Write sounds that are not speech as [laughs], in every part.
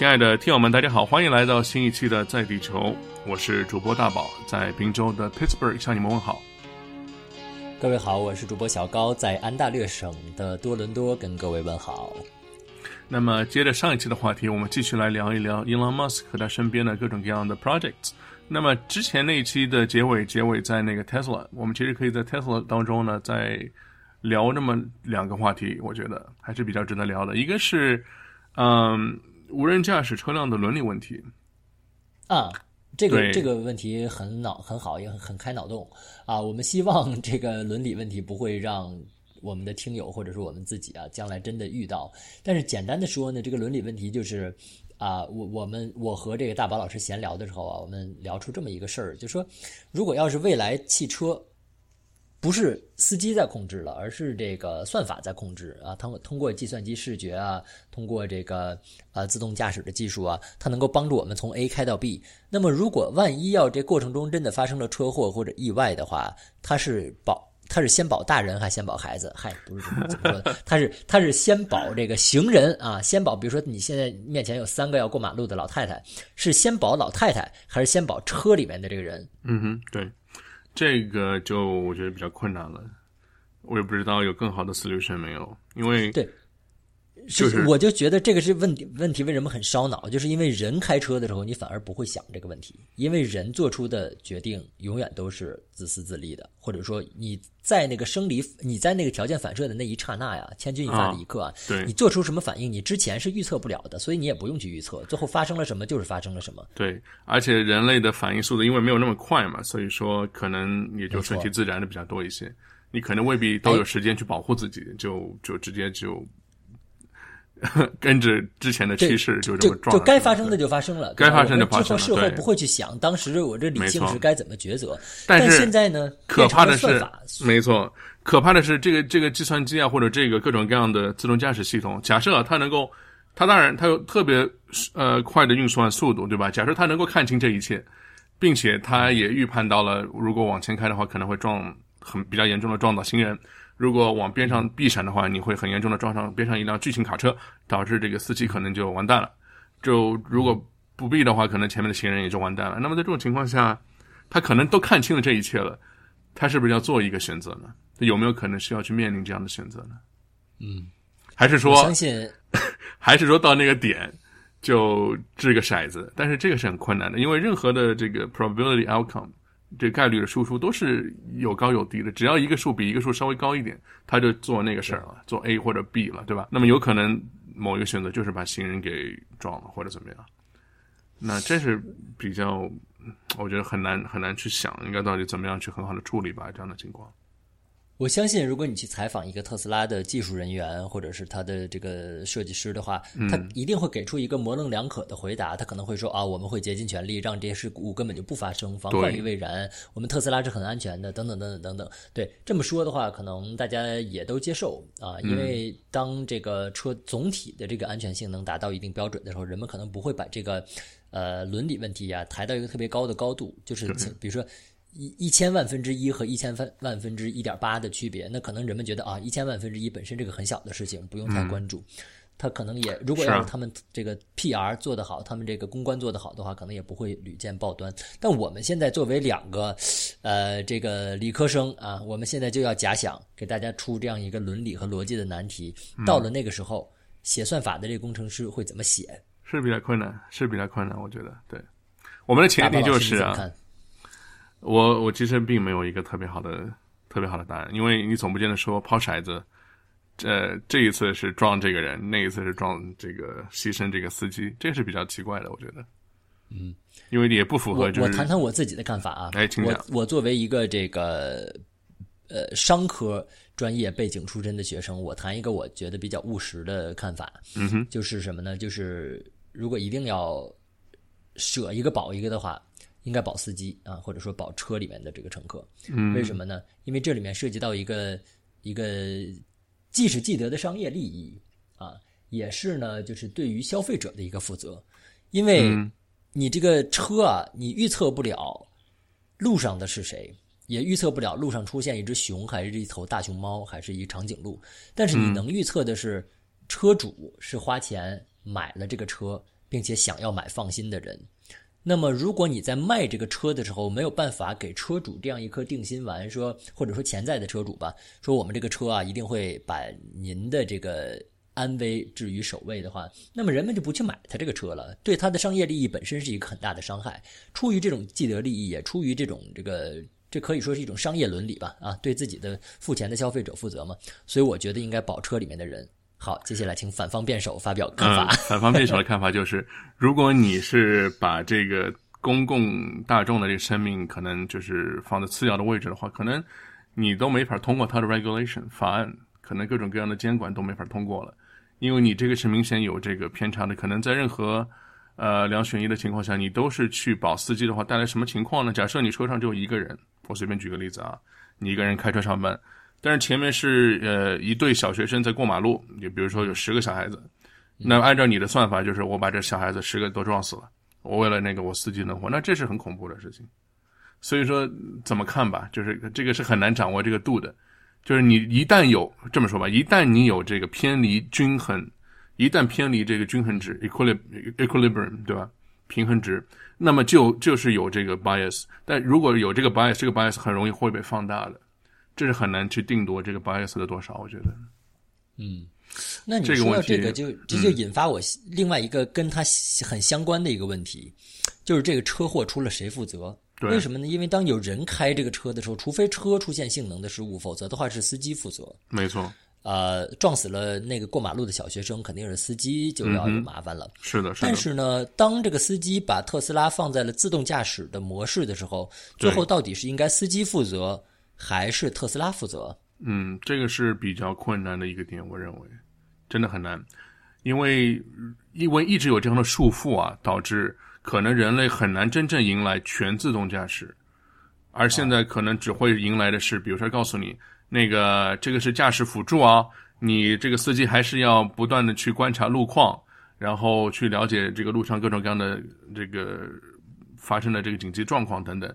亲爱的听友们，大家好，欢迎来到新一期的《在地球》，我是主播大宝，在滨州的 Pittsburgh 向你们问好。各位好，我是主播小高，在安大略省的多伦多跟各位问好。那么，接着上一期的话题，我们继续来聊一聊 Elon Musk 和他身边的各种各样的 projects。那么，之前那一期的结尾，结尾在那个 Tesla，我们其实可以在 Tesla 当中呢，再聊那么两个话题，我觉得还是比较值得聊的。一个是，嗯，无人驾驶车辆的伦理问题。啊，这个这个问题很脑很好，也很很开脑洞啊。我们希望这个伦理问题不会让我们的听友或者说我们自己啊，将来真的遇到。但是简单的说呢，这个伦理问题就是啊，我我们我和这个大宝老师闲聊的时候啊，我们聊出这么一个事儿，就说如果要是未来汽车不是司机在控制了，而是这个算法在控制啊。通过通过计算机视觉啊，通过这个呃自动驾驶的技术啊，它能够帮助我们从 A 开到 B。那么如果万一要这过程中真的发生了车祸或者意外的话，它是保它是先保大人还是先保孩子？嗨，不是这么怎么说的？它是它是先保这个行人啊，先保。比如说你现在面前有三个要过马路的老太太，是先保老太太还是先保车里面的这个人？嗯哼，对，这个就我觉得比较困难了。我也不知道有更好的 solution 没有，因为对就是我就觉得这个是问题，问题为什么很烧脑？就是因为人开车的时候，你反而不会想这个问题，因为人做出的决定永远都是自私自利的，或者说你在那个生理，你在那个条件反射的那一刹那呀，千钧一发的一刻啊，对你做出什么反应，你之前是预测不了的，所以你也不用去预测，最后发生了什么就是发生了什么。对，而且人类的反应速度因为没有那么快嘛，所以说可能也就顺其自然的比较多一些。你可能未必都有时间去保护自己，就就直接就 [laughs] 跟着之前的趋势就这么撞了。就该发生的就发生了，该发生的发生了对之后事后不会去想当时我这理性是该怎么抉择，但是现在呢，可怕的是没错，可怕的是这个这个计算机啊，或者这个各种各样的自动驾驶系统，假设啊它能够，它当然它有特别呃快的运算速度，对吧？假设它能够看清这一切，并且它也预判到了，如果往前开的话，可能会撞很比较严重的撞到行人。如果往边上避闪的话，你会很严重的撞上边上一辆巨型卡车，导致这个司机可能就完蛋了。就如果不避的话，可能前面的行人也就完蛋了。那么在这种情况下，他可能都看清了这一切了，他是不是要做一个选择呢？有没有可能是要去面临这样的选择呢？嗯，还是说相信还是说到那个点就掷个骰子？但是这个是很困难的，因为任何的这个 probability outcome 这概率的输出都是有高有低的，只要一个数比一个数稍微高一点，他就做那个事儿了，做 A 或者 B 了，对吧？那么有可能某一个选择就是把行人给撞了或者怎么样，那这是比较，我觉得很难很难去想，应该到底怎么样去很好的处理吧这样的情况。我相信，如果你去采访一个特斯拉的技术人员，或者是他的这个设计师的话，他一定会给出一个模棱两可的回答。他可能会说啊，我们会竭尽全力让这些事故根本就不发生，防患于未然。我们特斯拉是很安全的，等等等等等等。对，这么说的话，可能大家也都接受啊，因为当这个车总体的这个安全性能达到一定标准的时候，人们可能不会把这个呃伦理问题呀、抬到一个特别高的高度，就是比如说。一一千万分之一和一千万万分之一点八的区别，那可能人们觉得啊，一千万分之一本身这个很小的事情，不用太关注。他可能也，如果要是他们这个 PR 做得好，他们这个公关做得好的话，可能也不会屡见报端。但我们现在作为两个，呃，这个理科生啊，我们现在就要假想，给大家出这样一个伦理和逻辑的难题。到了那个时候，写算法的这个工程师会怎么写？是比较困难，是比较困难，我觉得对。我们的前提就是？我我其实并没有一个特别好的特别好的答案，因为你总不见得说抛骰子，呃，这一次是撞这个人，那一次是撞这个牺牲这个司机，这是比较奇怪的，我觉得。嗯，因为也不符合我我谈谈我自己的看法啊。我哎请讲我作为一个这个呃商科专业背景出身的学生，我谈一个我觉得比较务实的看法，嗯哼，就是什么呢？就是如果一定要舍一个保一个的话，应该保司机啊，或者说保车里面的这个乘客。嗯，为什么呢？因为这里面涉及到一个一个既是既得的商业利益啊，也是呢，就是对于消费者的一个负责。因为嗯你这个车啊，你预测不了路上的是谁，也预测不了路上出现一只熊，还是一头大熊猫，还是一长颈鹿。但是你能预测的是，车主是花钱买了这个车，并且想要买放心的人。那么，如果你在卖这个车的时候没有办法给车主这样一颗定心丸，说或者说潜在的车主吧，说我们这个车啊一定会把您的这个安危置于首位的话，那么人们就不去买他这个车了，对他的商业利益本身是一个很大的伤害。出于这种既得利益，也出于这种这个，这可以说是一种商业伦理吧，啊，对自己的付钱的消费者负责嘛。所以我觉得应该保车里面的人。好，接下来请反方辩手发表看法。反方辩手的看法就是，[laughs] 如果你是把这个公共大众的这个生命可能就是放在次要的位置的话，可能你都没法通过它的 regulation 法案，可能各种各样的监管都没法通过了，因为你这个是明显有这个偏差的。可能在任何呃两选一的情况下，你都是去保司机的话，带来什么情况呢？假设你车上只有一个人，我随便举个例子啊，你一个人开车上班。但是前面是呃一对小学生在过马路，你比如说有十个小孩子，那按照你的算法，就是我把这小孩子十个都撞死了，我为了那个我司机能活，那这是很恐怖的事情。所以说怎么看吧，就是这个是很难掌握这个度的，就是你一旦有这么说吧，一旦你有这个偏离均衡，一旦偏离这个均衡值 equilibrium 对吧？平衡值，那么就就是有这个 bias，但如果有这个 bias，这个 bias 很容易会被放大的。这是很难去定夺这个 bias 的多少，我觉得。嗯，那你说到这个，就这就引发我另外一个跟他很相关的一个问题，就是这个车祸出了谁负责？为什么呢？因为当有人开这个车的时候，除非车出现性能的失误，否则的话是司机负责。没错。呃，撞死了那个过马路的小学生，肯定是司机就要有麻烦了。是的，是的。但是呢，当这个司机把特斯拉放在了自动驾驶的模式的时候，最后到底是应该司机负责？还是特斯拉负责？嗯，这个是比较困难的一个点，我认为真的很难，因为因为一直有这样的束缚啊，导致可能人类很难真正迎来全自动驾驶，而现在可能只会迎来的是，比如说告诉你那个这个是驾驶辅助啊，你这个司机还是要不断的去观察路况，然后去了解这个路上各种各样的这个发生的这个紧急状况等等。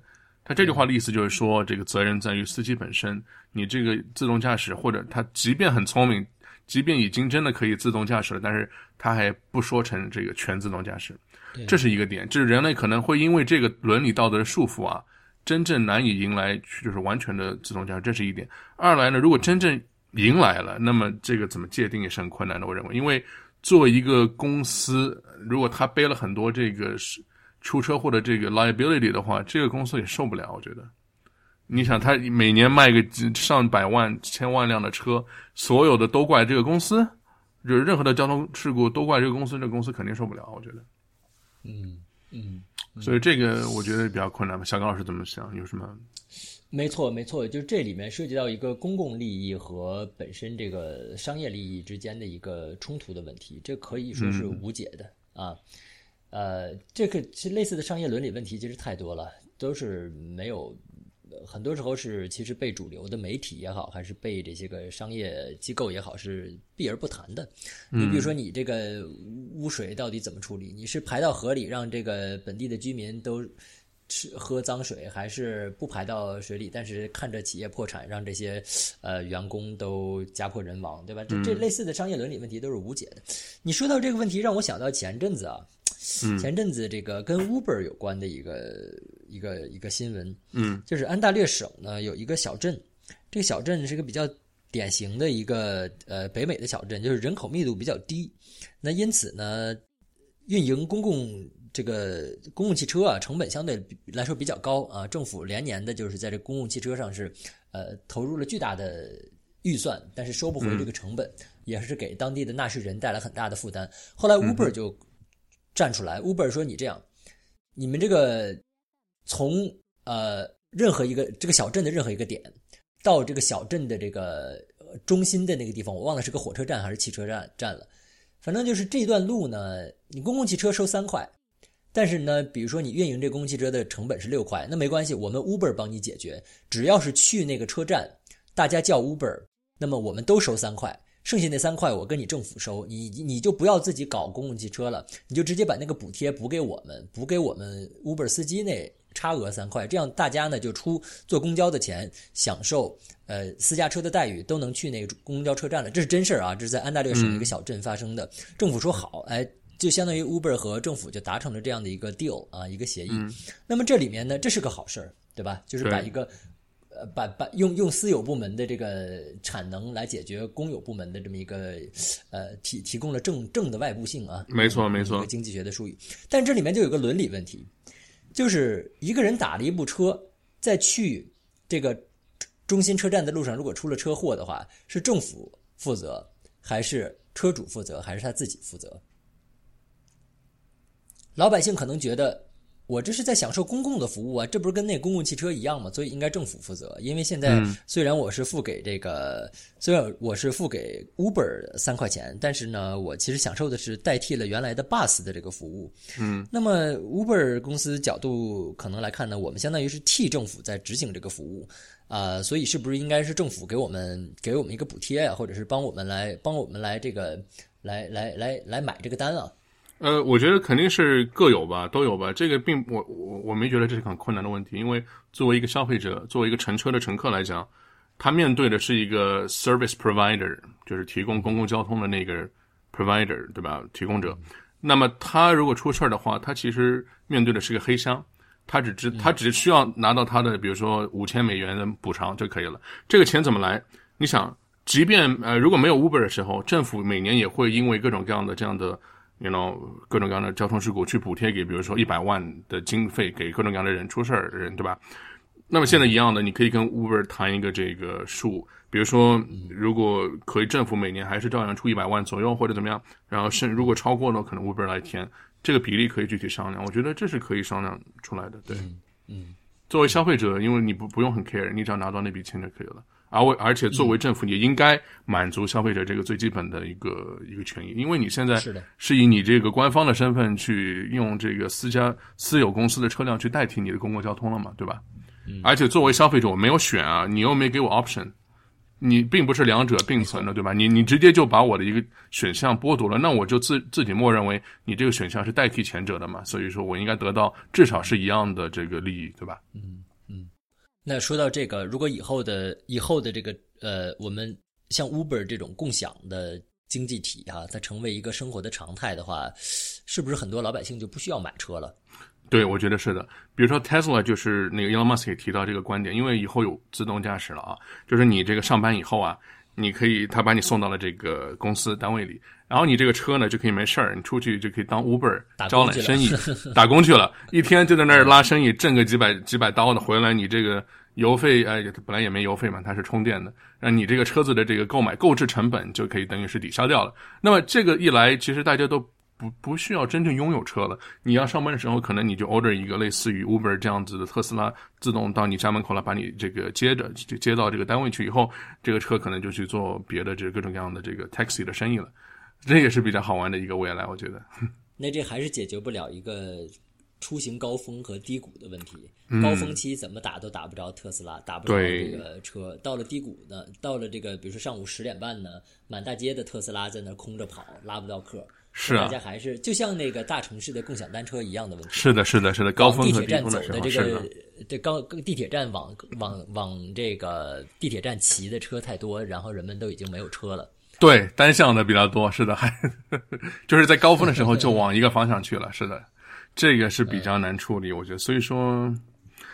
他这句话的意思就是说，这个责任在于司机本身。你这个自动驾驶，或者他即便很聪明，即便已经真的可以自动驾驶了，但是他还不说成这个全自动驾驶，这是一个点。就是人类可能会因为这个伦理道德的束缚啊，真正难以迎来就是完全的自动驾驶，这是一点。二来呢，如果真正迎来了，那么这个怎么界定也是很困难的。我认为，因为作为一个公司，如果他背了很多这个是。出车祸的这个 liability 的话，这个公司也受不了。我觉得，你想，他每年卖个上百万、千万辆的车，所有的都怪这个公司，就是任何的交通事故都怪这个公司，这个公司肯定受不了。我觉得，嗯嗯，所以这个我觉得比较困难吧。小刚老师怎么想？有什么？没错，没错，就是这里面涉及到一个公共利益和本身这个商业利益之间的一个冲突的问题，这可以说是无解的啊。呃，这个其实类似的商业伦理问题其实太多了，都是没有，很多时候是其实被主流的媒体也好，还是被这些个商业机构也好，是避而不谈的。你比如说，你这个污水到底怎么处理？你是排到河里，让这个本地的居民都吃喝脏水，还是不排到水里？但是看着企业破产，让这些呃员工都家破人亡，对吧？这这类似的商业伦理问题都是无解的。你说到这个问题，让我想到前阵子啊。前阵子这个跟 Uber 有关的一个一个一个新闻，嗯，就是安大略省呢有一个小镇，这个小镇是个比较典型的一个呃北美的小镇，就是人口密度比较低，那因此呢，运营公共这个公共汽车啊成本相对来说比较高啊，政府连年的就是在这公共汽车上是呃投入了巨大的预算，但是收不回这个成本，也是给当地的纳税人带来很大的负担。后来 Uber 就。站出来，Uber 说：“你这样，你们这个从呃任何一个这个小镇的任何一个点到这个小镇的这个中心的那个地方，我忘了是个火车站还是汽车站站了。反正就是这段路呢，你公共汽车收三块，但是呢，比如说你运营这公共汽车的成本是六块，那没关系，我们 Uber 帮你解决，只要是去那个车站，大家叫 Uber，那么我们都收三块。”剩下那三块我跟你政府收，你你就不要自己搞公共汽车了，你就直接把那个补贴补给我们，补给我们 Uber 司机那差额三块，这样大家呢就出坐公交的钱，享受呃私家车的待遇，都能去那个公交车站了。这是真事儿啊，这是在安大略省一个小镇发生的。政府说好，哎，就相当于 Uber 和政府就达成了这样的一个 deal 啊，一个协议。那么这里面呢，这是个好事儿，对吧？就是把一个呃，把把用用私有部门的这个产能来解决公有部门的这么一个呃提提供了正正的外部性啊。没错没错，经济学的术语。但这里面就有个伦理问题，就是一个人打了一部车，在去这个中心车站的路上，如果出了车祸的话，是政府负责，还是车主负责，还是他自己负责？老百姓可能觉得，我这是在享受公共的服务啊，这不是跟那公共汽车一样吗？所以应该政府负责。因为现在虽然我是付给这个，虽然我是付给 Uber 三块钱，但是呢，我其实享受的是代替了原来的 Bus 的这个服务。嗯，那么 Uber 公司角度可能来看呢，我们相当于是替政府在执行这个服务啊，所以是不是应该是政府给我们给我们一个补贴啊，或者是帮我们来帮我们来这个来来来来买这个单啊？呃，我觉得肯定是各有吧，都有吧。这个并我我我没觉得这是很困难的问题，因为作为一个消费者，作为一个乘车的乘客来讲，他面对的是一个 service provider，就是提供公共交通的那个 provider，对吧？提供者。那么他如果出事儿的话，他其实面对的是个黑箱，他只知他只需要拿到他的，比如说五千美元的补偿就可以了。这个钱怎么来？你想，即便呃如果没有 Uber 的时候，政府每年也会因为各种各样的这样的。You know 各种各样的交通事故去补贴给，比如说一百万的经费给各种各样的人出事儿的人，对吧？那么现在一样的，你可以跟 Uber 谈一个这个数，比如说如果可以，政府每年还是照样出一百万左右或者怎么样，然后甚如果超过了，可能 Uber 来填，这个比例可以具体商量。我觉得这是可以商量出来的。对，嗯，作为消费者，因为你不不用很 care，你只要拿到那笔钱就可以了。而为而且作为政府也应该满足消费者这个最基本的一个一个权益，因为你现在是，是以你这个官方的身份去用这个私家私有公司的车辆去代替你的公共交通了嘛，对吧？而且作为消费者，我没有选啊，你又没给我 option，你并不是两者并存的，对吧？你你直接就把我的一个选项剥夺了，那我就自自己默认为你这个选项是代替前者的嘛，所以说我应该得到至少是一样的这个利益，对吧？嗯。那说到这个，如果以后的以后的这个呃，我们像 Uber 这种共享的经济体啊，它成为一个生活的常态的话，是不是很多老百姓就不需要买车了？对，我觉得是的。比如说 Tesla，就是那个 Elon Musk 也提到这个观点，因为以后有自动驾驶了啊，就是你这个上班以后啊，你可以他把你送到了这个公司单位里，然后你这个车呢就可以没事儿，你出去就可以当 Uber 招揽生意，[laughs] 打工去了，一天就在那儿拉生意，挣个几百几百刀的，回来你这个。油费哎，本来也没油费嘛，它是充电的，那你这个车子的这个购买购置成本就可以等于是抵消掉了。那么这个一来，其实大家都不不需要真正拥有车了。你要上班的时候，可能你就 order 一个类似于 Uber 这样子的特斯拉，自动到你家门口来把你这个接着就接到这个单位去以后，这个车可能就去做别的这各种各样的这个 taxi 的生意了。这也是比较好玩的一个未来，我觉得。那这还是解决不了一个。出行高峰和低谷的问题，高峰期怎么打都打不着特斯拉，打不着这个车。到了低谷呢，到了这个比如说上午十点半呢，满大街的特斯拉在那空着跑，拉不到客。是啊，大家还是就像那个大城市的共享单车一样的问题。是的，是的，是的，高峰地铁站走的这个，这高地铁站往往往这个地铁站骑的车太多，然后人们都已经没有车了。对，单向的比较多，是的，还 [laughs] 就是在高峰的时候就往一个方向去了，是的。这个是比较难处理，我觉得，所以说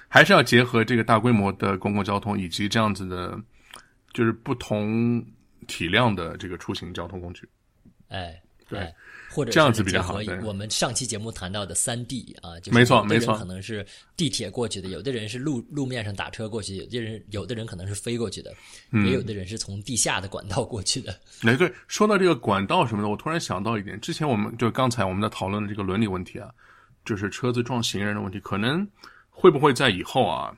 还是要结合这个大规模的公共交通以及这样子的，就是不同体量的这个出行交通工具。哎，对，或者这样子比较好。我们上期节目谈到的三 D 啊，就是没错没错，可能是地铁过去的，有的人是路路面上打车过去，有的人有的人可能是飞过去的，也有的人是从地下的管道过去的。哎，对，说到这个管道什么的，我突然想到一点，之前我们就刚才我们在讨论的这个伦理问题啊。就是车子撞行人的问题，可能会不会在以后啊，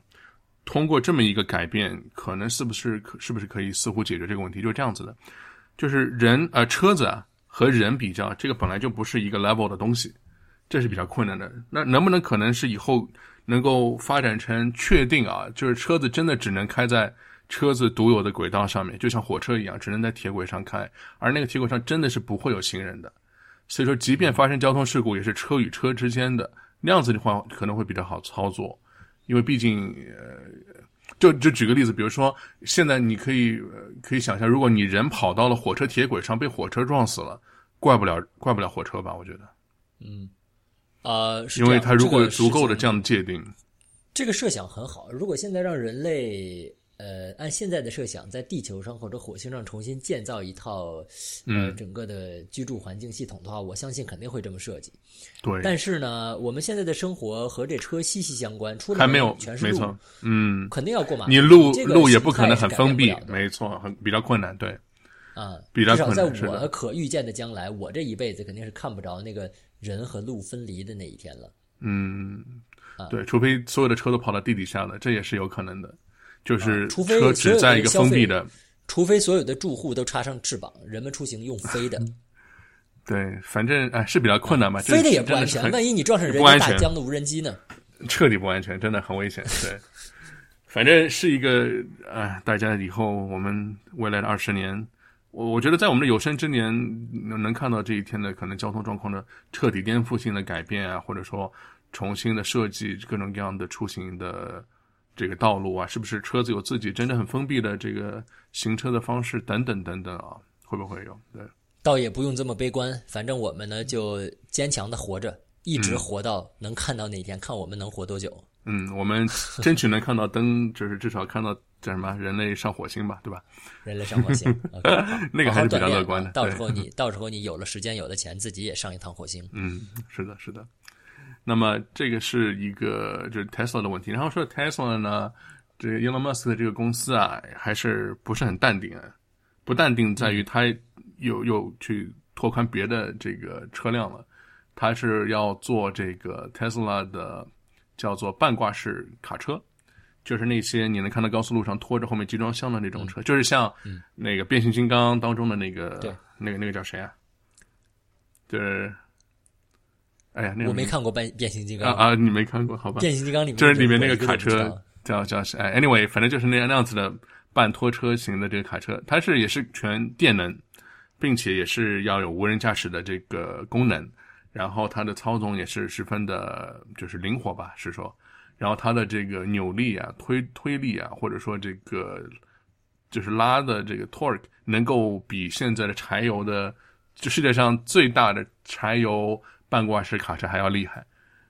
通过这么一个改变，可能是不是可是不是可以似乎解决这个问题？就是这样子的，就是人呃车子啊和人比较，这个本来就不是一个 level 的东西，这是比较困难的。那能不能可能是以后能够发展成确定啊，就是车子真的只能开在车子独有的轨道上面，就像火车一样，只能在铁轨上开，而那个铁轨上真的是不会有行人的。所以说，即便发生交通事故，也是车与车之间的那样子的话，可能会比较好操作，因为毕竟，呃，就就举个例子，比如说，现在你可以可以想象，如果你人跑到了火车铁轨上，被火车撞死了，怪不了怪不了火车吧？我觉得，嗯，呃，是因为它如果足够的这样的界定，这个设想很好。如果现在让人类，呃，按现在的设想，在地球上或者火星上重新建造一套，呃，嗯整个的居住环境系统的话，我相信肯定会这么设计。对，但是呢，我们现在的生活和这车息息相关，出了还没有全是路没错，嗯，肯定要过马路。你路这个路也不可能很封闭没错，很比较困难，对，啊，比较至少在困难是的我可预见的将来，我这一辈子肯定是看不着那个人和路分离的那一天了。嗯啊，对，除非所有的车都跑到地底下了，这也是有可能的，就是啊除非车只在一个封闭的，除非所有的住户都插上翅膀，人们出行用飞的，[laughs] 对，反正哎是比较困难吧，这飞的也不安全。万一你撞上人不安全家大疆的无人机呢？彻底不安全，真的很危险。对，[laughs] 反正是一个啊、大家以后我们未来的二十年，我我觉得在我们的有生之年能能看到这一天的可能交通状况的彻底颠覆性的改变啊，或者说重新的设计各种各样的出行的这个道路啊，是不是车子有自己真的很封闭的这个行车的方式等等等等啊，会不会有？对。倒也不用这么悲观，反正我们呢就坚强的活着，一直活到能看到那一天，看我们能活多久。嗯，我们争取能看到灯，[laughs] 就是至少看到叫什么人类上火星吧，对吧？人类上火星，[laughs] OK，好 [laughs] 那个还是比较乐观的到时候你到时候你有了时间，有了钱，自己也上一趟火星。嗯，是的，是的。那么这个是一个就是 Tesla 的问题。然后说 Tesla 呢，这个 Elon Musk 的这个公司啊，还是不是很淡定啊？不淡定在于他又又去拓宽别的这个车辆了，他是要做这个 Tesla 的叫做半挂式卡车。就是那些你能看到高速路上拖着后面集装箱的那种车，就是像那个变形金刚当中的那个，对那个那个叫谁啊？就是，哎呀，那个我没看过变变形金刚，啊啊，你没看过好吧？变形金刚里面就是里面那个卡车叫叫是哎，anyway，反正就是那样那样子的半拖车型的这个卡车，它是也是全电能，并且也是要有无人驾驶的这个功能，然后它的操纵也是十分的，就是灵活吧，是说，然后它的这个扭力啊、推推力啊，或者说这个就是拉的这个 torque 能够比现在的柴油的，就世界上最大的柴油半挂式卡车还要厉害。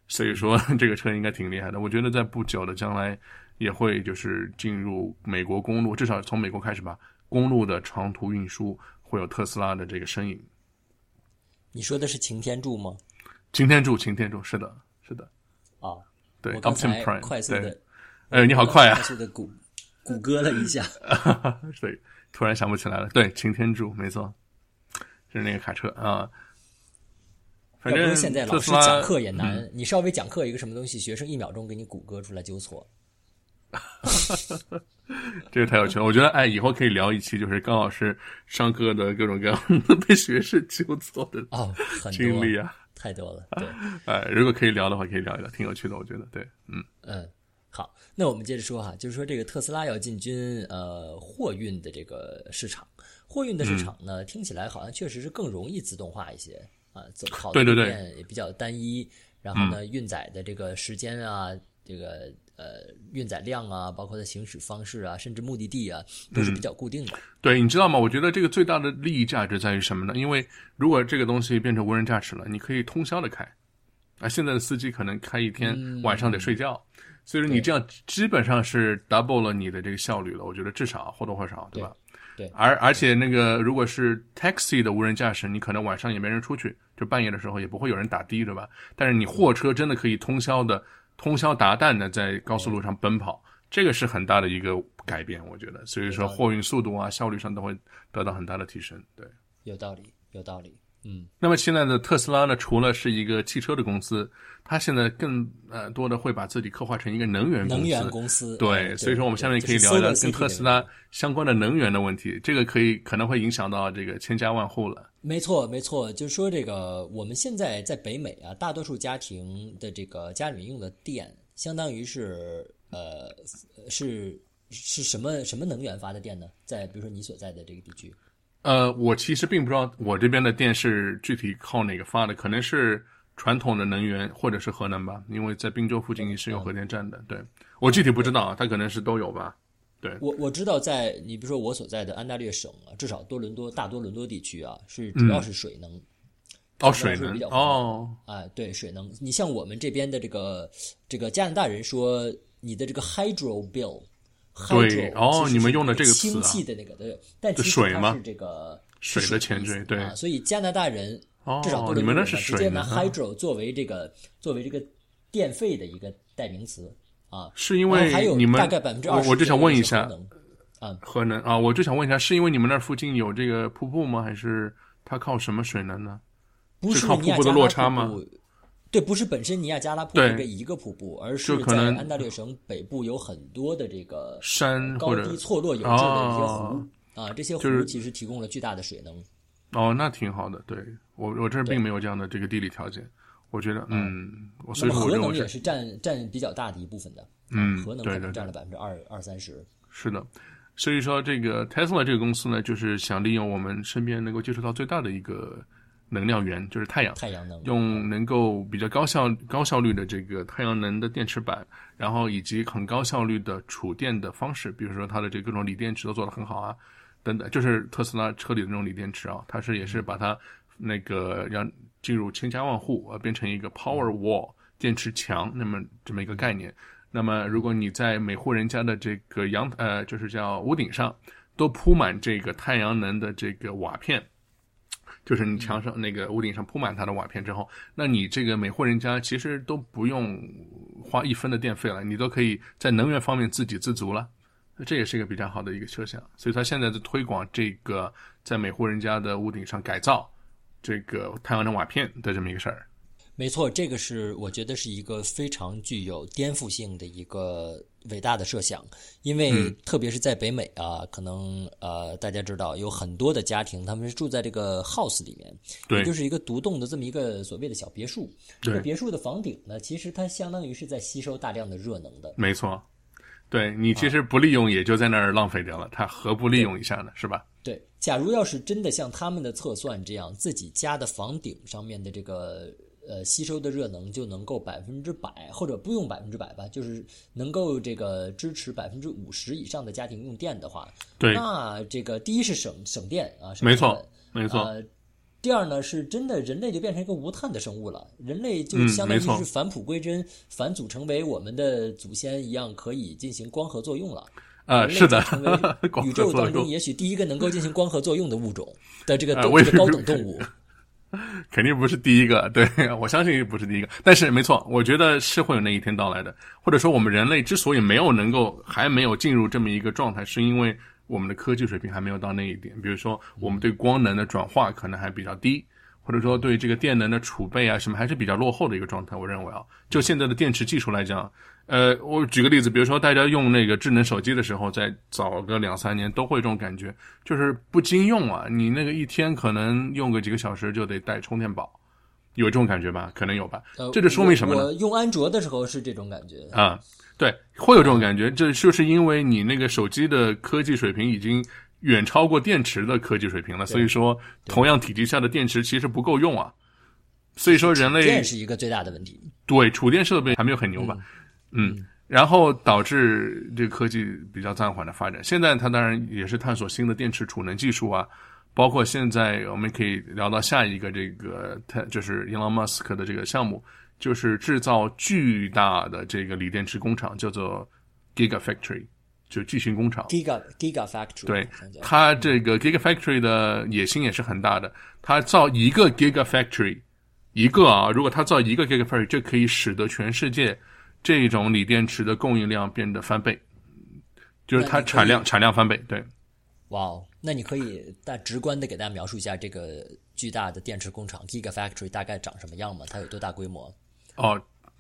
所以说 [laughs] 这个车应该挺厉害的。我觉得在不久的将来也会就是进入美国公路，至少从美国开始吧，公路的长途运输会有特斯拉的这个身影。你说的是擎天柱吗？擎天柱，擎天柱，是的，是的，啊，对我刚才，Optimus Prime，快速的，，哎，你好快啊 [laughs] 快！速的谷谷歌了一下。[laughs] 对，突然想不起来了。对，擎天柱，没错，就是那个卡车啊。反正现在老师讲课也难，嗯你稍微讲课一个什么东西，学生一秒钟给你谷歌出来纠错。[laughs] 这个太有趣了。我觉得，哎，以后可以聊一期，就是高老师上课的各种各样的被学生纠错的哦，很多，经历啊。太多了。对，[laughs] 哎，如果可以聊的话，可以聊一聊，挺有趣的，我觉得。对，嗯 [laughs] 嗯，好，那我们接着说哈，就是说这个特斯拉要进军呃货运的这个市场，货运的市场嗯呢，听起来好像确实是更容易自动化一些啊，走跑的对对对嗯路线也比较单一，然后呢，运载的这个时间啊，这个呃运载量啊，包括它行驶方式啊，甚至目的地啊，都是比较固定的。对，你知道吗？我觉得这个最大的利益价值在于什么呢？因为如果这个东西变成无人驾驶了，你可以通宵的开，啊，现在的司机可能开一天，嗯晚上得睡觉，所以说你这样基本上是 double 了你的这个效率了。我觉得至少或多或少，对吧？对而而且那个如果是 taxi 的无人驾驶，你可能晚上也没人出去，就半夜的时候也不会有人打的，对吧？但是你货车真的可以通宵的、通宵达旦的在高速路上奔跑，这个是很大的一个改变，我觉得。所以说货运速度啊、效率上都会得到很大的提升。对。有道理，有道理。嗯，那么现在的特斯拉呢，除了是一个汽车的公司，它现在更呃多的会把自己刻画成一个能源公司。能源公司。对，嗯所以说我们下面可以聊一聊跟特斯拉相关的能源的问题，这个可以可能会影响到这个千家万户了。没错，没错，就是说这个我们现在在北美啊，大多数家庭的这个家里面用的电，相当于是呃是是什么什么能源发的电呢？在比如说你所在的这个地区，呃，我其实并不知道我这边的电是具体靠哪个发的，可能是传统的能源或者是核能吧，因为在滨州附近也是有核电站的。对我具体不知道啊，它可能是都有吧。对我我知道在你比如说我所在的安大略省啊，至少多伦多大多伦多地区啊，是主要是水能，哦，水能比较哦，啊，对，水能。你像我们这边的这个这个加拿大人说，你的这个 hydro bill，对哦，你们用的这个词氢气的那个对，但其实它是这个水的前缀，对，所以加拿大人至少你们那是直接拿 hydro 作为这个作为这个电费的一个代名词啊，是因为还有你们大概百分之二十，我就想问一下，啊，核能啊，我就想问一下，是因为你们那附近有这个瀑布吗？还是它靠什么水能呢？不是靠瀑布的落差吗？对，不是本身尼亚加拉瀑布这一个瀑布，而是在安大略省北部有很多的这个山高低错落有致的一些湖啊，这些湖其实提供了巨大的水能。哦，那挺好的。对我，我这儿并没有这样的这个地理条件。我觉得，嗯，我所以核能也是占占比较大的一部分的。嗯，核能可能占了百分之二二三十。是的，所以说这个 Tesla 这个公司呢，就是想利用我们身边能够接触到最大的一个。能量源就是太阳，太阳能用能够比较高效、高效率的这个太阳能的电池板，然后以及很高效率的储电的方式，比如说它的这各种锂电池都做得很好啊，等等，就是特斯拉车里的那种锂电池啊，它是也是把它那个让进入千家万户，呃，变成一个 Power Wall 电池墙，那么这么一个概念。那么如果你在每户人家的这个阳呃，就是叫屋顶上都铺满这个太阳能的这个瓦片。就是你墙上那个屋顶上铺满它的瓦片之后，那你这个每户人家其实都不用花一分的电费了，你都可以在能源方面自给自足了。这也是一个比较好的一个设想。所以他现在在推广这个在每户人家的屋顶上改造这个太阳能瓦片的这么一个事儿。没错，这个是我觉得是一个非常具有颠覆性的一个伟大的设想，因为特别是在北美啊，可能呃大家知道有很多的家庭他们是住在这个 house 里面，也就是一个独栋的这么一个所谓的小别墅。这个别墅的房顶呢，其实它相当于是在吸收大量的热能的。没错，对你其实不利用也就在那儿浪费掉了，它何不利用一下呢？是吧？对，假如要是真的像他们的测算这样，自己家的房顶上面的这个。呃，吸收的热能就能够百分之百，或者不用百分之百吧，就是能够这个支持百分之五十以上的家庭用电的话，对，那这个第一是省省电啊，没错，没错。第二呢，是真的人类就变成一个无碳的生物了，人类就相当于是返璞归真，返祖成为我们的祖先一样，可以进行光合作用了。啊，是的，成为 [laughs] 宇宙当中也许第一个能够进行光合作用的物种的这个这个高等动物。[laughs] 肯定不是第一个，对我相信不是第一个。但是没错，我觉得是会有那一天到来的。或者说，我们人类之所以没有能够还没有进入这么一个状态，是因为我们的科技水平还没有到那一点。比如说，我们对光能的转化可能还比较低。或者说对这个电能的储备啊什么还是比较落后的一个状态，我认为啊，就现在的电池技术来讲，呃，我举个例子，比如说大家用那个智能手机的时候，在早个两三年都会这种感觉，就是不经用啊，你那个一天可能用个几个小时就得带充电宝，有这种感觉吧？可能有吧？这就说明什么呢？我用安卓的时候是这种感觉啊，对，会有这种感觉，这就是因为你那个手机的科技水平已经。远超过电池的科技水平了，所以说同样体积下的电池其实不够用啊。所以说人类电是一个最大的问题。对，储电设备还没有很牛吧？嗯，然后导致这个科技比较暂缓的发展。现在它当然也是探索新的电池储能技术啊，包括现在我们可以聊到下一个这个，它就是 Elon Musk 的这个项目，就是制造巨大的这个锂电池工厂，叫做 Gigafactory。就巨型工厂，Giga Giga Factory，对，它这个 Giga Factory 的野心也是很大的。它造一个 Giga Factory，一个啊，如果它造一个 Giga Factory，就可以使得全世界这种锂电池的供应量变得翻倍，就是它产量产量翻倍。对，哇哦，那你可以大直观的给大家描述一下这个巨大的电池工厂 Giga Factory 大概长什么样吗？它有多大规模？哦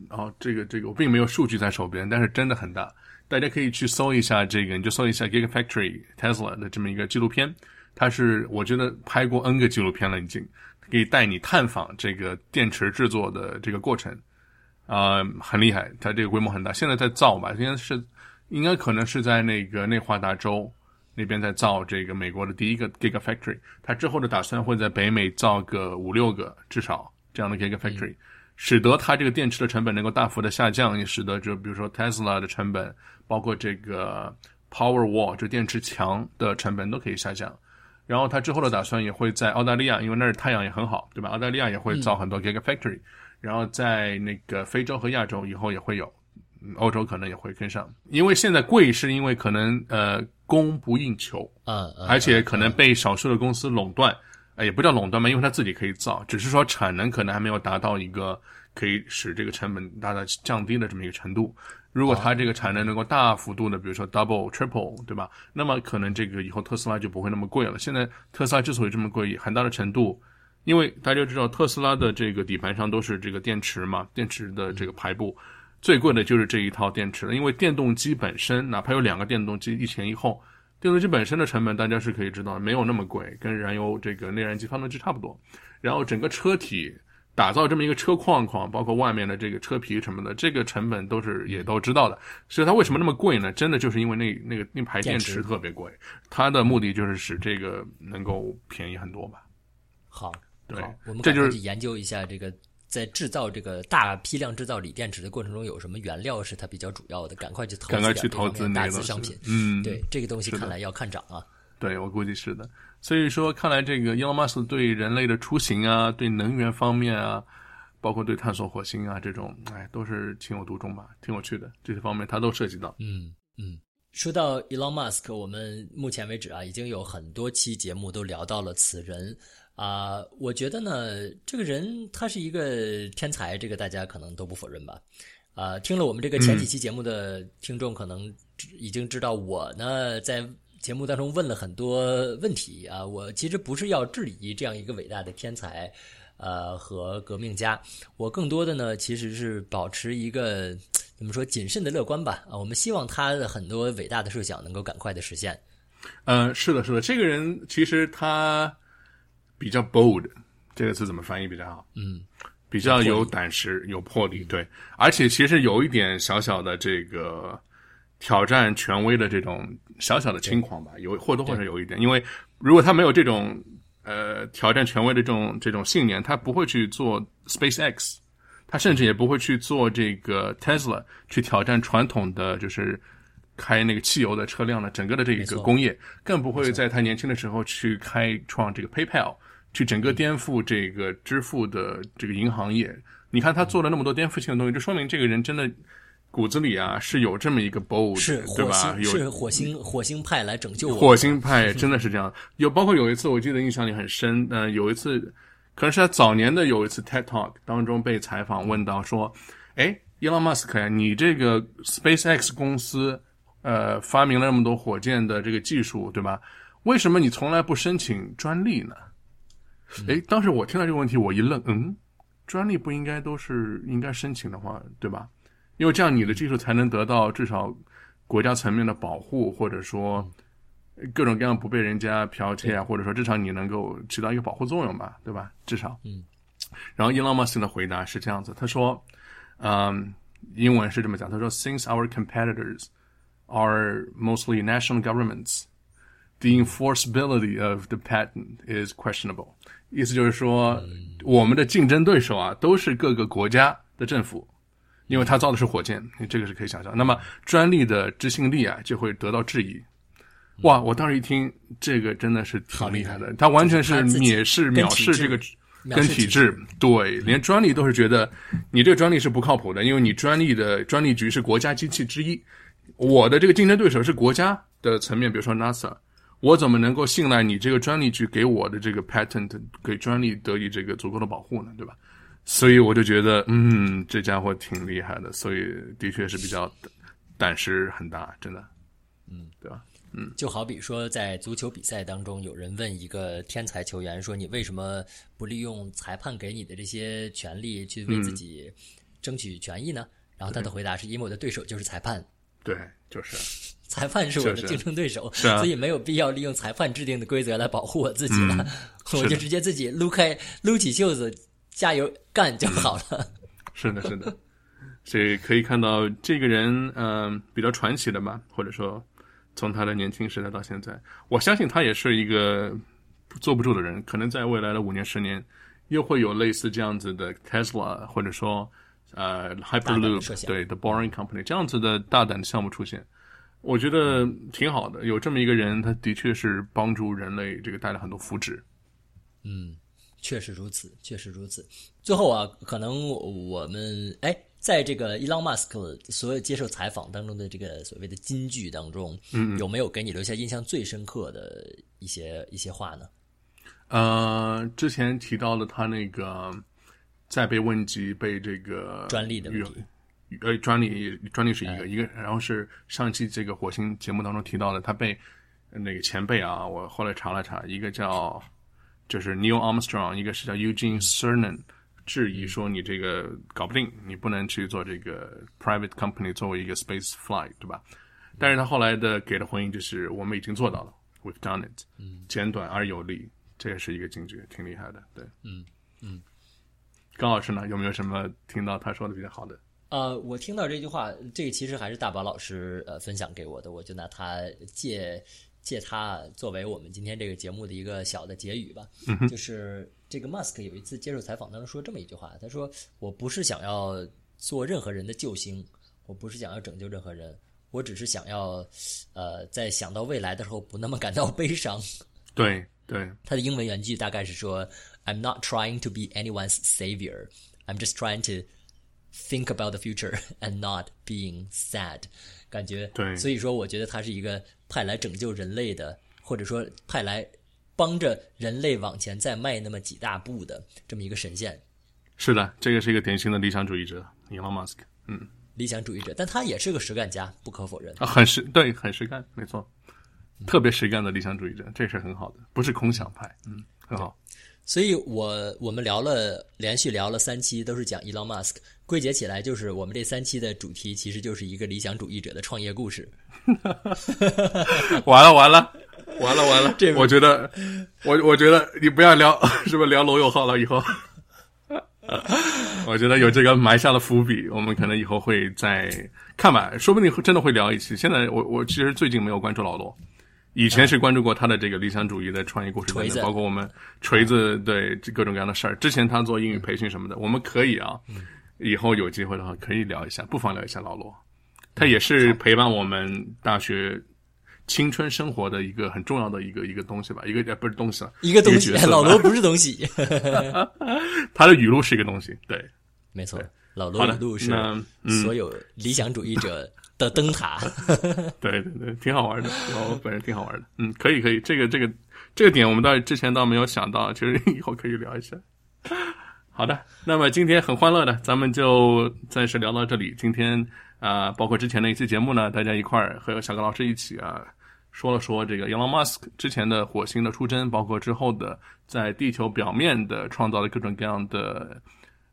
哦，这个这个我并没有数据在手边，但是真的很大。大家可以去搜一下这个，你就搜一下 Gigafactory Tesla 的这么一个纪录片。它是我觉得拍过 N 个纪录片了，已经可以带你探访这个电池制作的这个过程，啊，很厉害。它这个规模很大，现在在造吧？应该是应该可能是在那个内华达州那边在造这个美国的第一个 Gigafactory。它之后的打算会在北美造个五六个，至少这样的 Gigafactory。使得它这个电池的成本能够大幅的下降，也使得就比如说 Tesla 的成本，包括这个 Power Wall 就电池墙的成本都可以下降。然后他之后的打算也会在澳大利亚，因为那儿太阳也很好，对吧？澳大利亚也会造很多 Gigafactory，、然后在那个非洲和亚洲以后也会有，嗯欧洲可能也会跟上。因为现在贵是因为可能呃供不应求，嗯嗯，而且可能被少数的公司垄断，呃，也不叫垄断嘛，因为它自己可以造，只是说产能可能还没有达到一个可以使这个成本大大降低的这么一个程度。如果它这个产能能够大幅度的，比如说 double、triple，对吧？那么可能这个以后特斯拉就不会那么贵了。现在特斯拉之所以这么贵，很大的程度，因为大家都知道特斯拉的这个底盘上都是这个电池嘛，电池的这个排布。最贵的就是这一套电池了，因为电动机本身，哪怕有两个电动机一前一后，电动机本身的成本大家是可以知道，没有那么贵，跟燃油这个内燃机发动机差不多。然后整个车体打造这么一个车框框，包括外面的这个车皮什么的，这个成本都是也都知道的。所以它为什么那么贵呢？真的就是因为那那个那排电池特别贵，它的目的就是使这个能够便宜很多吧。好，对，我们这就是研究一下这个。在制造这个大批量制造锂电池的过程中，有什么原料是它比较主要的？赶快去投资赶快去投资大那个东西宗商品。嗯，对这个东西看来要看涨啊。对，我估计是的。所以说，看来这个 Elon Musk 对人类的出行啊，对能源方面啊，包括对探索火星啊这种，哎，都是情有独钟吧，挺有趣的。这些方面他都涉及到。嗯嗯。说到 Elon Musk，我们目前为止啊，已经有很多期节目都聊到了此人啊、我觉得呢，这个人他是一个天才，这个大家可能都不否认吧。啊、听了我们这个前几期节目的听众，可能已经知道我呢在节目当中问了很多问题啊。我其实不是要质疑这样一个伟大的天才，呃和革命家，我更多的呢其实是保持一个怎么说谨慎的乐观吧。啊，我们希望他的很多伟大的设想能够赶快的实现。呃，是的，是的，这个人其实他比较 bold，这个词怎么翻译比较好？嗯，比较有胆识、有魄力，对，而且其实有一点小小的这个挑战权威的这种小小的轻狂吧，有或多或少有一点，因为如果他没有这种呃挑战权威的这种这种信念，他不会去做 SpaceX，他甚至也不会去做这个 Tesla，去挑战传统的就是。开那个汽油的车辆的整个的这一个工业，更不会在他年轻的时候去开创这个 PayPal，去整个颠覆这个支付的这个银行业。你看他做了那么多颠覆性的东西，就说明这个人真的骨子里啊是有这么一个 bold，是对吧？火星，有是火星，火星派来拯救我。火星派真的是这样。有包括有一次，我记得印象里很深。呃，有一次，可能是他早年的有一次 TED Talk 当中被采访问到说：“哎，Elon Musk 呀，你这个 SpaceX 公司，呃，发明了那么多火箭的这个技术，对吧？为什么你从来不申请专利呢？”哎，当时我听到这个问题，我一愣，嗯，专利不应该都是应该申请的话，对吧？因为这样你的技术才能得到至少国家层面的保护，或者说各种各样不被人家剽窃啊，或者说至少你能够起到一个保护作用吧，对吧？至少，嗯。然后 Elon Musk 的回答是这样子，他说，嗯，英文是这么讲，他说，Since our competitors are mostly national governments, the enforceability of the patent is questionable。意思就是说，我们的竞争对手啊，都是各个国家的政府，因为他造的是火箭，这个是可以想象。那么专利的执行力啊，就会得到质疑。哇！我当时一听，这个真的是挺厉害的，他完全是蔑视、藐视这个跟体制。体制，对，连专利都是觉得你这个专利是不靠谱的，因为你专利的专利局是国家机器之一，我的这个竞争对手是国家的层面，比如说 NASA，我怎么能够信赖你这个专利局给我的这个 patent 给专利得以这个足够的保护呢？对吧？所以我就觉得，嗯，这家伙挺厉害的，所以的确是比较胆胆识很大，真的，嗯，对吧？嗯就好比说，在足球比赛当中，有人问一个天才球员说：“你为什么不利用裁判给你的这些权利去为自己争取权益呢？”然后他的回答是：“因为我的对手就是裁判，对，就是，裁判是我的竞争对手，是啊。所以没有必要利用裁判制定的规则来保护我自己了，[laughs] 我就直接自己撸开撸起袖子，加油干就好了。[laughs] 是的，是的，所以可以看到这个人，嗯、比较传奇的吧，或者说从他的年轻时代到现在，我相信他也是一个坐不住的人，可能在未来的五年、十年，又会有类似这样子的 Tesla，或者说呃 Hyperloop，对 The Boring Company 这样子的大胆的项目出现。我觉得挺好的，有这么一个人，他的确是帮助人类这个带来很多福祉。嗯，确实如此，确实如此。最后啊，可能我们哎，在这个伊朗马斯克所有接受采访当中的这个所谓的金句当中，嗯，有没有给你留下印象最深刻的一些一些话呢？呃，之前提到了他那个在被问及被这个专利的问题。呃，专利专利是一个一个，然后是上期这个火星节目当中提到的，他被那个前辈啊，我后来查了查，一个叫就是 Neil Armstrong，一个是叫 Eugene Cernan，质疑说你这个搞不定，你不能去做这个 private company 作为一个 space flight，对吧？但是他后来的给的回应就是我们已经做到了，We've done it，嗯，简短而有力，这也是一个警觉，挺厉害的，对，嗯嗯。高老师呢，有没有什么听到他说的比较好的？呃，我听到这句话，这个其实还是大宝老师呃分享给我的，我就拿它借借它作为我们今天这个节目的一个小的结语吧。就是这个 Musk 有一次接受采访当中说这么一句话，他说：“我不是想要做任何人的救星，我不是想要拯救任何人，我只是想要呃在想到未来的时候不那么感到悲伤。”对对，他的英文原句大概是说：“I'm not trying to be anyone's savior, I'm just trying to。” Think about the future [laughs] and not being sad，感觉对，所以说我觉得他是一个派来拯救人类的，或者说派来帮着人类往前再迈那么几大步的这么一个神仙。是的，这个是一个典型的理想主义者，Elon Musk。嗯，理想主义者，但他也是个实干家，不可否认啊，很实，对，很实干，没错，特别实干的理想主义者，这是很好的，不是空想派，嗯，很好。所以，我我们聊了，连续聊了三期，都是讲 Elon Musk。归结起来，就是我们这三期的主题，其实就是一个理想主义者的创业故事。[laughs] 完了完了完了完了！这 [laughs] 我觉得，我我觉得你不要聊，是不是聊罗永浩了？以后，[laughs] 我觉得有这个埋下了伏笔，我们可能以后会再看吧，说不定真的会聊一期。现在我我其实最近没有关注老罗。以前是关注过他的这个理想主义的创业故事等等，包括我们锤子对各种各样的事儿。之前他做英语培训什么的，我们可以啊，以后有机会的话可以聊一下，不妨聊一下老罗。他也是陪伴我们大学青春生活的一个很重要的一个一个东西吧，一个不是东西了，一个东西。老罗不是东西，[laughs] 他的语录是一个东西，对，没错，老罗语录是所有理想主义者。的灯塔，[laughs] 对对对，挺好玩的，我本人挺好玩的，嗯，可以可以，这个这个这个点我们倒之前倒没有想到，其实以后可以聊一下。好的，那么今天很欢乐的，咱们就暂时聊到这里。今天啊，包括之前的一期节目呢，大家一块儿和小高老师一起啊，说了说这个 Elon Musk 之前的火星的出征，包括之后的在地球表面的创造的各种各样的。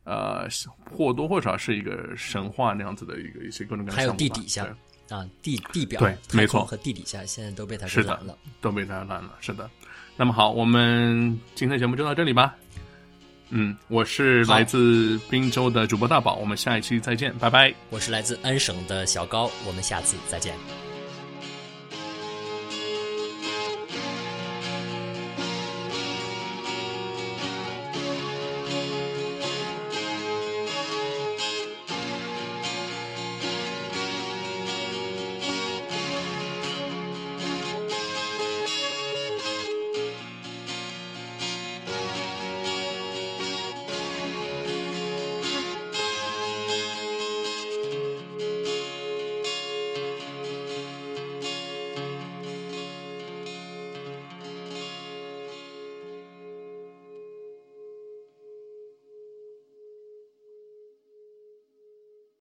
呃，或多或少是一个神话那样子的一个一些各种各样的还有地底下啊，地地表对，没错，和地底下现在都被他是的，都被他拦了。是的，那么好，我们今天节目就到这里吧。嗯，我是来自滨州的主播大宝，我们下一期再见，拜拜。我是来自安省的小高，我们下次再见。